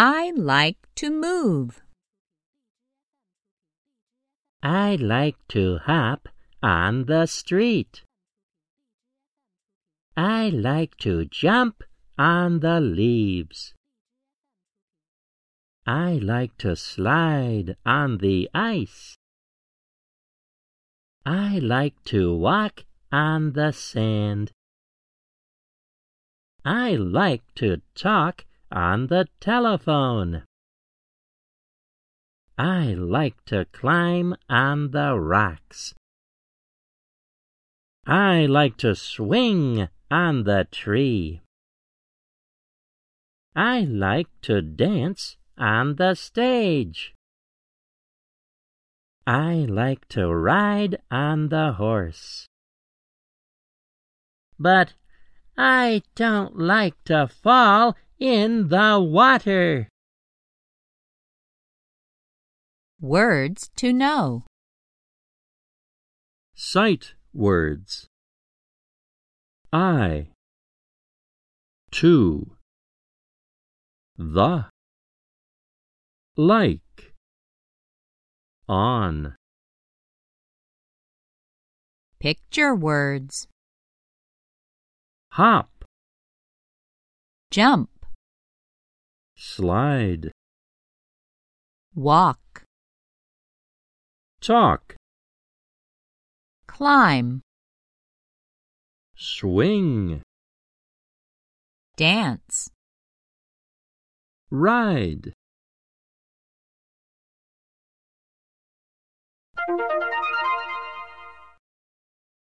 I like to move. I like to hop on the street. I like to jump on the leaves. I like to slide on the ice. I like to walk on the sand. I like to talk on the telephone. I like to climb on the rocks. I like to swing on the tree. I like to dance on the stage. I like to ride on the horse. But I don't like to fall in the water. Words to know. Sight words. I. To. The. Like. On. Picture words. Hop. Jump. Slide. Walk. Talk. Climb. Swing. Dance. Ride.